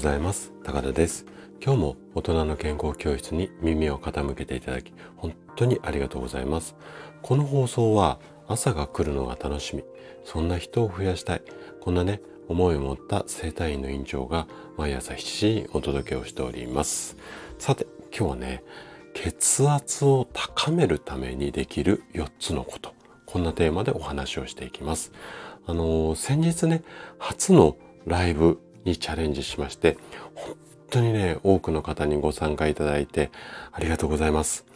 ございます。高田です。今日も大人の健康教室に耳を傾けていただき本当にありがとうございます。この放送は朝が来るのが楽しみ。そんな人を増やしたい。こんなね思いを持った生体院の院長が毎朝7時にお届けをしております。さて今日はね血圧を高めるためにできる4つのこと。こんなテーマでお話をしていきます。あの先日ね初のライブにチャレンジしまして、本当にね、多くの方にご参加いただいてありがとうございます。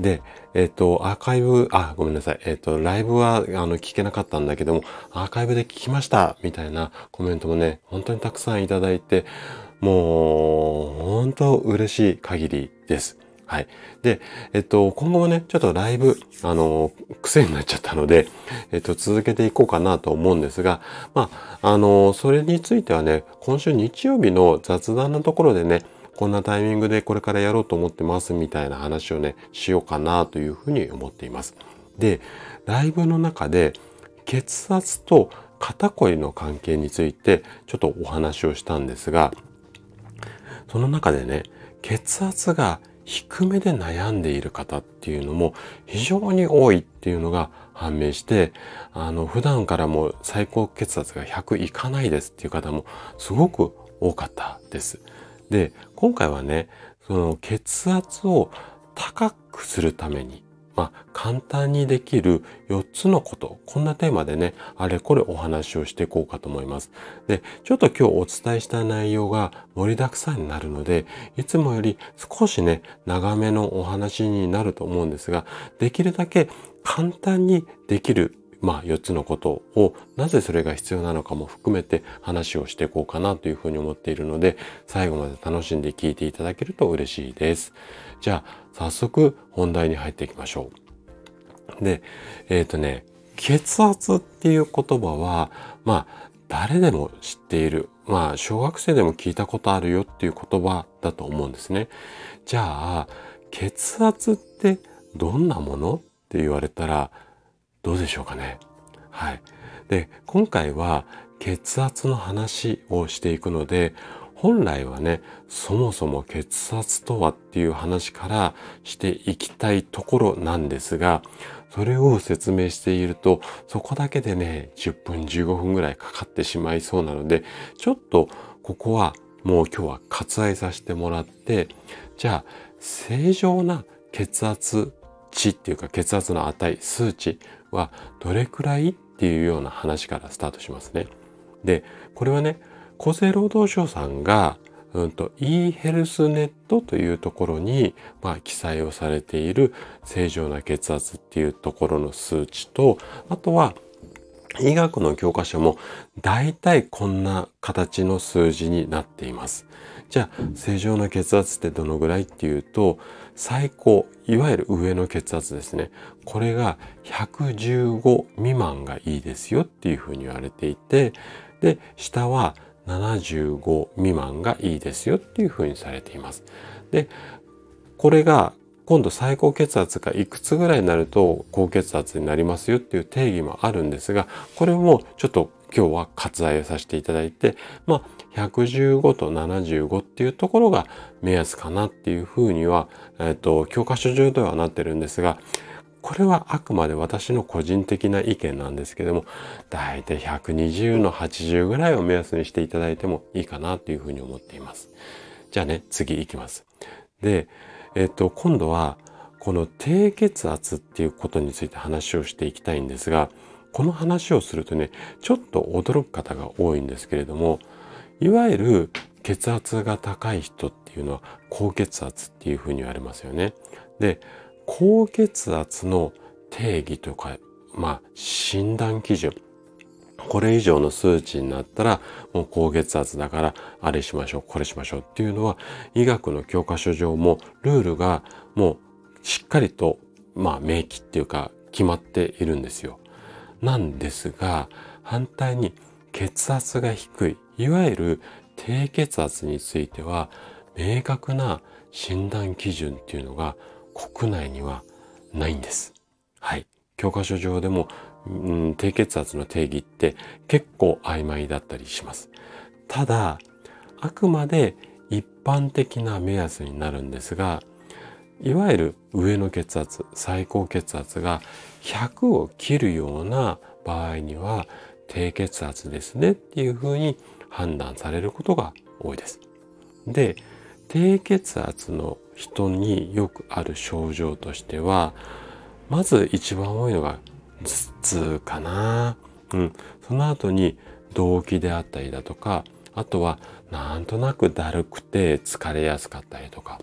で、えっ、ー、と、アーカイブ、あ、ごめんなさい。えっ、ー、と、ライブは、あの、聞けなかったんだけども、アーカイブで聞きましたみたいなコメントもね、本当にたくさんいただいて、もう、本当嬉しい限りです。はい。で、えっと、今後もね、ちょっとライブ、あの、癖になっちゃったので、えっと、続けていこうかなと思うんですが、まあ、あの、それについてはね、今週日曜日の雑談のところでね、こんなタイミングでこれからやろうと思ってますみたいな話をね、しようかなというふうに思っています。で、ライブの中で血圧と肩こりの関係についてちょっとお話をしたんですが、その中でね、血圧が低めで悩んでいる方っていうのも非常に多いっていうのが判明して、あの、普段からも最高血圧が100いかないですっていう方もすごく多かったです。で、今回はね、その血圧を高くするためにまあ、簡単にできる4つのこと、こんなテーマでね、あれこれお話をしていこうかと思います。で、ちょっと今日お伝えした内容が盛りだくさんになるので、いつもより少しね、長めのお話になると思うんですが、できるだけ簡単にできるまあ、4つのことを、なぜそれが必要なのかも含めて話をしていこうかなというふうに思っているので、最後まで楽しんで聞いていただけると嬉しいです。じゃあ、早速本題に入っていきましょう。で、えっ、ー、とね、血圧っていう言葉は、まあ、誰でも知っている。まあ、小学生でも聞いたことあるよっていう言葉だと思うんですね。じゃあ、血圧ってどんなもの？って言われたら、どうでしょうかね。はい。で、今回は血圧の話をしていくので、本来はね、そもそも血圧とはっていう話からしていきたいところなんですが、それを説明していると、そこだけでね、10分15分ぐらいかかってしまいそうなので、ちょっとここはもう今日は割愛させてもらって、じゃあ、正常な血圧値っていうか血圧の値、数値はどれくらいっていうような話からスタートしますね。で、これはね、厚生労働省さんが、うんと、e ヘルスネットというところに、まあ、記載をされている正常な血圧っていうところの数値と、あとは、医学の教科書も大体こんな形の数字になっています。じゃあ、正常な血圧ってどのぐらいっていうと、最高、いわゆる上の血圧ですね。これが115未満がいいですよっていうふうに言われていて、で、下は75未満がいいですよっていうふうにされています。で、これが今度最高血圧がいくつぐらいになると高血圧になりますよっていう定義もあるんですが、これもちょっと今日は割愛をさせていただいて、まあ、115と75っていうところが目安かなっていうふうには、えっ、と、教科書上ではなってるんですが、これはあくまで私の個人的な意見なんですけども、だいたい120の80ぐらいを目安にしていただいてもいいかなというふうに思っています。じゃあね、次行きます。で、えっ、と、今度は、この低血圧っていうことについて話をしていきたいんですが、この話をするとね、ちょっと驚く方が多いんですけれども、いわゆる血圧が高い人っていうのは高血圧っていうふうに言われますよね。で、高血圧の定義とか、まあ、診断基準。これ以上の数値になったら、もう高血圧だから、あれしましょう、これしましょうっていうのは、医学の教科書上もルールがもうしっかりと、まあ、明記っていうか、決まっているんですよ。なんですが、反対に血圧が低い、いわゆる低血圧については、明確な診断基準っていうのが国内にはないんです。はい。教科書上でも、うん、低血圧の定義って結構曖昧だったりします。ただ、あくまで一般的な目安になるんですが、いわゆる上の血圧、最高血圧が100を切るような場合には低血圧ですねっていうふうに判断されることが多いです。で、低血圧の人によくある症状としては、まず一番多いのが頭痛かな。うん。その後に動悸であったりだとか、あとはなんとなくだるくて疲れやすかったりとか、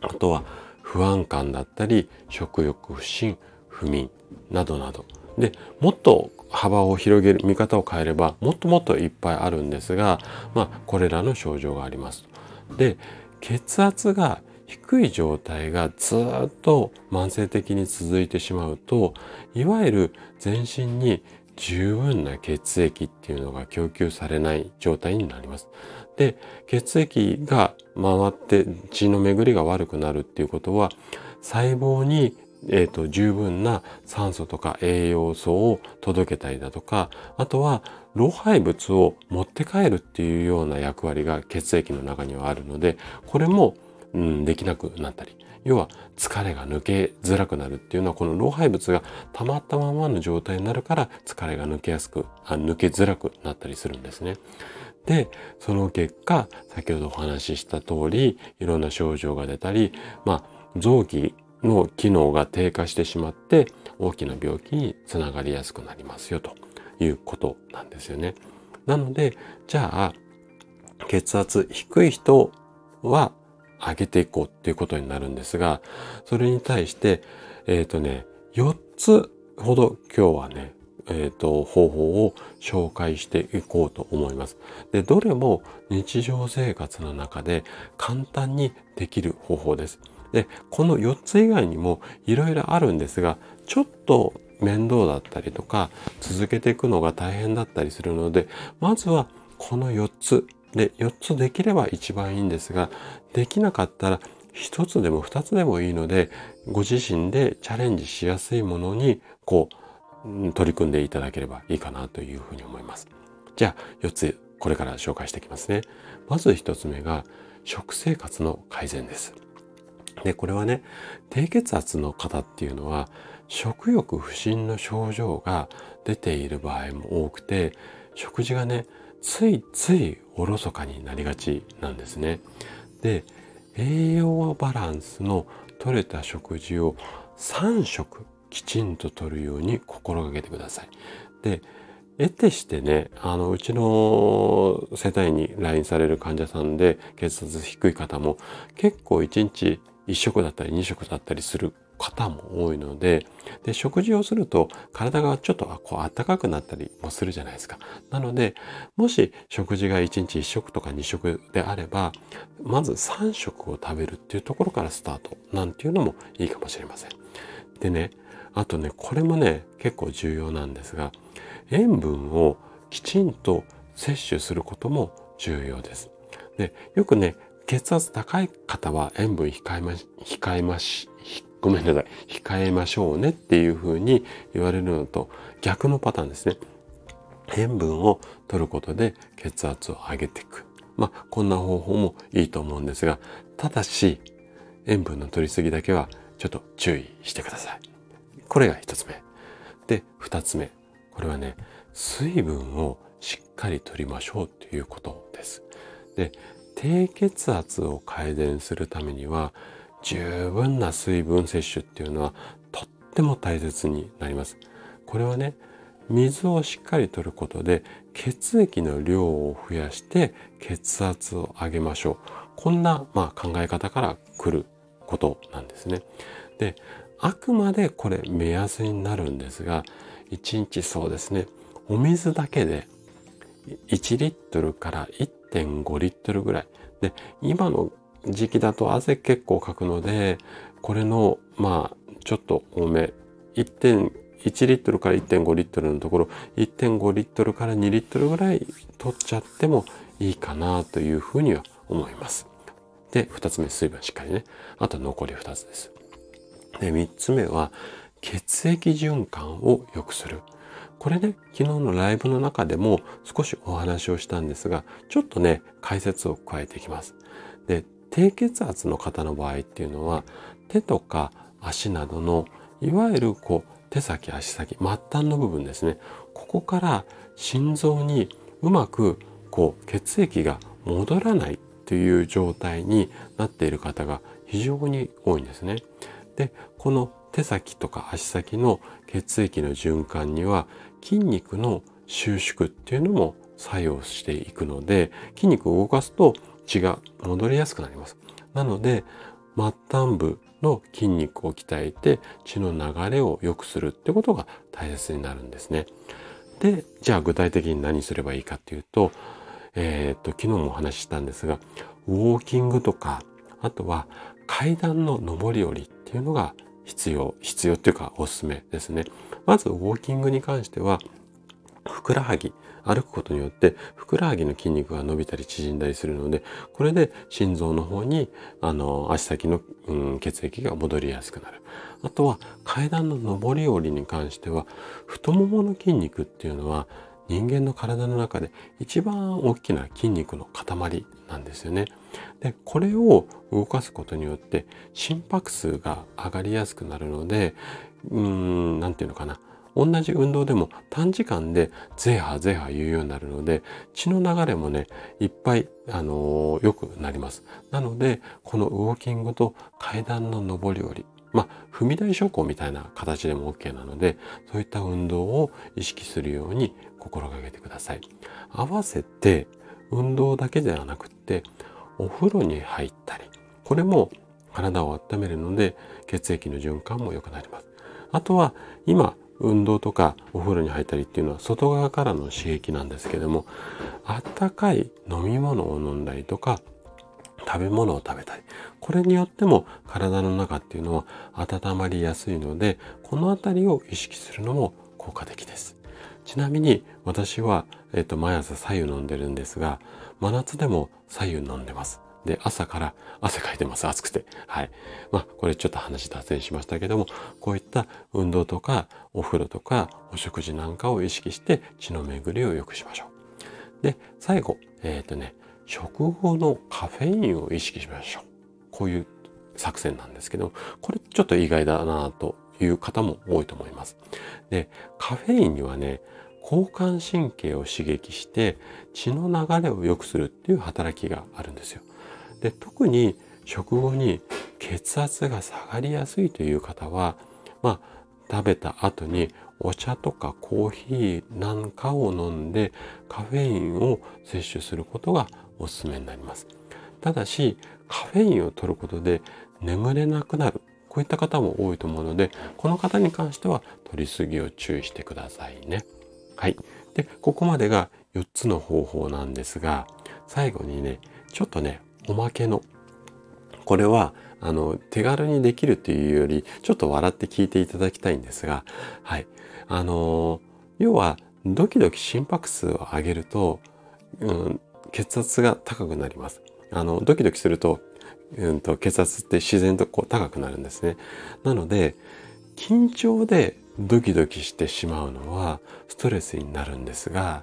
あとは不安感だったり、食欲不振、不眠などなど。で、もっと幅を広げる、見方を変えれば、もっともっといっぱいあるんですが、まあ、これらの症状があります。で、血圧が低い状態がずっと慢性的に続いてしまうと、いわゆる全身に十分な血液っていうのが供給されない状態になります。で、血液が回って血の巡りが悪くなるっていうことは、細胞にえーと、十分な酸素とか栄養素を届けたりだとかあとは老廃物を持って帰るっていうような役割が血液の中にはあるのでこれも、うん、できなくなったり要は疲れが抜けづらくなるっていうのはこの老廃物が溜まったままの状態になるから疲れが抜けやすくあ抜けづらくなったりするんですね。で、その結果、先ほどお話しした通り、いろんな症状が出たり、まあ、臓器の機能が低下してしまって大きな病気につながりやすくなりますよということなんですよね。なので、じゃあ、血圧低い人は上げていこうっていうことになるんですが、それに対して、えっ、ー、とね、4つほど今日はね、えっ、と、方法を紹介していこうと思います。で、どれも日常生活の中で簡単にできる方法です。で、この4つ以外にもいろいろあるんですが、ちょっと面倒だったりとか、続けていくのが大変だったりするので、まずはこの4つ。で、4つできれば一番いいんですが、できなかったら1つでも2つでもいいので、ご自身でチャレンジしやすいものに、こう、取り組んでいただければいいかなというふうに思います。じゃあ、4つ、これから紹介していきますね。まず1つ目が、食生活の改善です。で、これはね、低血圧の方っていうのは、食欲不振の症状が出ている場合も多くて、食事がね、ついついおろそかになりがちなんですね。で、栄養バランスの取れた食事を3食きちんととるように心がけてください。で、得てしてね、あの、うちの世帯に来院される患者さんで血圧低い方も結構1日1食だったり2食だったりする方も多いのでで食事をすると体がちょっとこう暖かくなったりもするじゃないですか。なのでもし食事が1日1食とか2食であればまず3食を食べるっていうところからスタートなんていうのもいいかもしれません。でねあとねこれもね結構重要なんですが塩分をきちんと摂取することも重要です。でよくね血圧高い方は塩分控えま、控えまし、ごめんなさい、控えましょうねっていうふうに言われるのと逆のパターンですね。塩分を取ることで血圧を上げていく。まあ、こんな方法もいいと思うんですが、ただし、塩分の取りすぎだけはちょっと注意してください。これが一つ目。で、二つ目。これはね、水分をしっかり取りましょうということです。で、低血圧を改善するためには十分な水分摂取っていうのはとっても大切になります。これはね、水をしっかりとることで血液の量を増やして血圧を上げましょう。こんな、まあ、考え方から来ることなんですね。で、あくまでこれ目安になるんですが、1日そうですね、お水だけで1リットルから1 1.5リットルぐらい。で、今の時期だと汗結構かくので、これの、まあ、ちょっと多め、1.1リットルから1.5リットルのところ、1.5リットルから2リットルぐらい取っちゃってもいいかなというふうには思います。で、2つ目、水分しっかりね。あと残り2つです。で、3つ目は、血液循環を良くする。これね、昨日のライブの中でも少しお話をしたんですが、ちょっとね、解説を加えていきます。で、低血圧の方の場合っていうのは、手とか足などの、いわゆるこう、手先、足先、末端の部分ですね。ここから心臓にうまくこう血液が戻らないという状態になっている方が非常に多いんですね。で、この手先とか足先の血液の循環には筋肉の収縮っていうのも作用していくので筋肉を動かすと血が戻りやすくなります。なので末端部の筋肉を鍛えて血の流れを良くするってことが大切になるんですね。で、じゃあ具体的に何すればいいかっていうと、えー、っと、昨日もお話ししたんですが、ウォーキングとか、あとは階段の上り下りっていうのが必要、必要っていうかおすすめですね。まずウォーキングに関しては、ふくらはぎ、歩くことによってふくらはぎの筋肉が伸びたり縮んだりするので、これで心臓の方にあの足先の、うん、血液が戻りやすくなる。あとは階段の上り下りに関しては太ももの筋肉っていうのは人間の体の中で一番大きな筋肉の塊なんですよね。で、これを動かすことによって心拍数が上がりやすくなるので、うーん、なんていうのかな。同じ運動でも短時間でゼーハーゼーハ言うようになるので血の流れもねいっぱいあのー、良くなりますなのでこのウォーキングと階段の上り下りまあ踏み台昇降みたいな形でも OK なのでそういった運動を意識するように心がけてください。合わせて運動だけではなくってお風呂に入ったりこれも体を温めるので血液の循環も良くなります。あとは今運動とかお風呂に入ったりっていうのは外側からの刺激なんですけどもあったかい飲み物を飲んだりとか食べ物を食べたりこれによっても体の中っていうのは温まりやすいのでこの辺りを意識するのも効果的です。ちなみに私は、えっと、毎朝左右飲んでるんですが真夏でも左右飲んでますで、朝から汗かいてます。暑くて。はい。まあ、これちょっと話脱線しましたけども、こういった運動とか、お風呂とか、お食事なんかを意識して血の巡りを良くしましょう。で、最後、えっ、ー、とね、食後のカフェインを意識しましょう。こういう作戦なんですけど、これちょっと意外だなという方も多いと思います。で、カフェインにはね、交感神経を刺激して血の流れを良くするっていう働きがあるんですよ。で特に食後に血圧が下がりやすいという方は、まあ、食べた後にお茶とかコーヒーなんかを飲んでカフェインを摂取することがおすすめになります。ただしカフェインを取ることで眠れなくなるこういった方も多いと思うのでこの方に関しては取りすぎを注意してくださいね。はい。で、ここまでが4つの方法なんですが最後にねちょっとねおまけのこれはあの手軽にできるというよりちょっと笑って聞いていただきたいんですがはいあの要はドキドキ心拍数を上げると、うん、血圧が高くなりますあのドキドキすると,、うんと、血圧って自然とこう高くなるんですね。なので緊張でドキドキしてしまうのはストレスになるんですが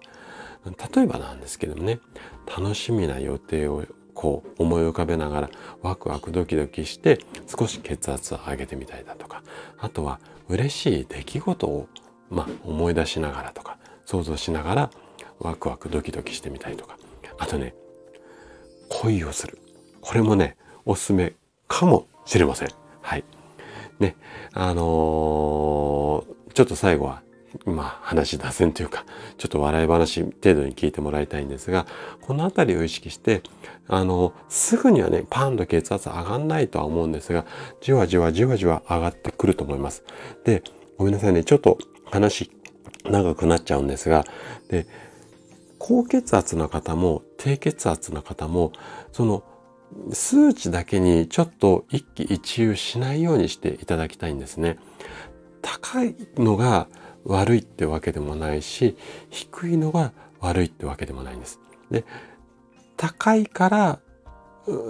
例えばなんですけどもね楽しみな予定をこう思い浮かべながらワクワクドキドキして少し血圧を上げてみたりだとかあとは嬉しい出来事を、まあ、思い出しながらとか想像しながらワクワクドキドキしてみたりとか。あとね恋をする。これもねおすすめかもしれませんはいねあのー、ちょっと最後はまあ話脱線というか、ちょっと笑い話程度に聞いてもらいたいんですが、このあたりを意識して、あの、すぐにはね、パンと血圧上がんないとは思うんですが、じわじわじわじわ上がってくると思います。で、ごめんなさいね、ちょっと話長くなっちゃうんですが、で、高血圧の方も低血圧の方も、その数値だけにちょっと一喜一憂しないようにしていただきたいんですね。高いのが悪いってわけでもないし低いのが悪いってわけでもないんです。で高いから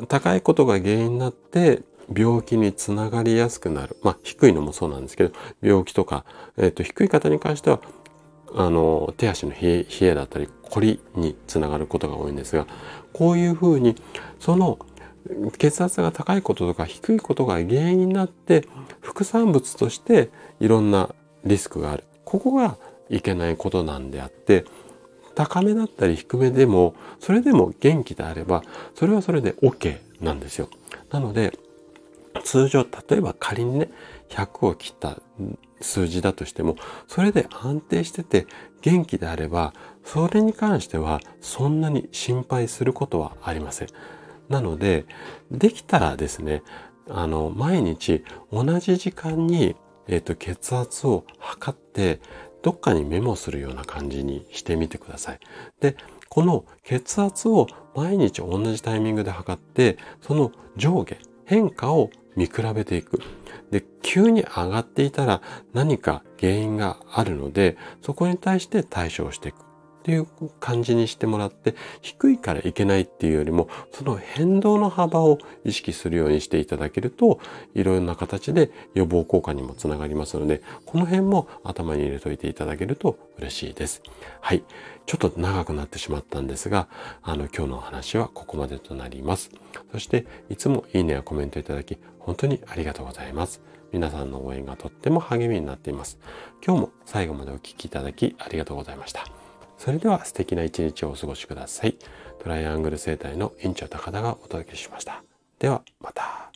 高いことが原因になって病気につながりやすくなる。まあ低いのもそうなんですけど病気とか、えーと、低い方に関してはあの手足の冷えだったり凝りにつながることが多いんですがこういうふうにその血圧が高いこととか低いことが原因になって副産物としていろんなリスクがあるここがいけないことなんであって高めだったり低めでもそれでも元気であればそれはそれで OK なんですよ。なので通常例えば仮にね100を切った数字だとしてもそれで安定してて元気であればそれに関してはそんなに心配することはありません。なのでできたらですねあの毎日同じ時間に、えーと、血圧を測ってどっかにメモするような感じにしてみてください。でこの血圧を毎日同じタイミングで測ってその上下変化を見比べていく。で、急に上がっていたら何か原因があるので、そこに対して対処をしていく。っていう感じにしてもらって低いからいけないっていうよりもその変動の幅を意識するようにしていただけるといろんな形で予防効果にもつながりますのでこの辺も頭に入れといていただけると嬉しいです。はい。ちょっと長くなってしまったんですがあの今日のお話はここまでとなります。そしていつもいいねやコメントいただき本当にありがとうございます。皆さんの応援がとっても励みになっています。今日も最後までお聴きいただきありがとうございました。それでは素敵な一日をお過ごしください。トライアングル生態の院長高田がお届けしました。ではまた。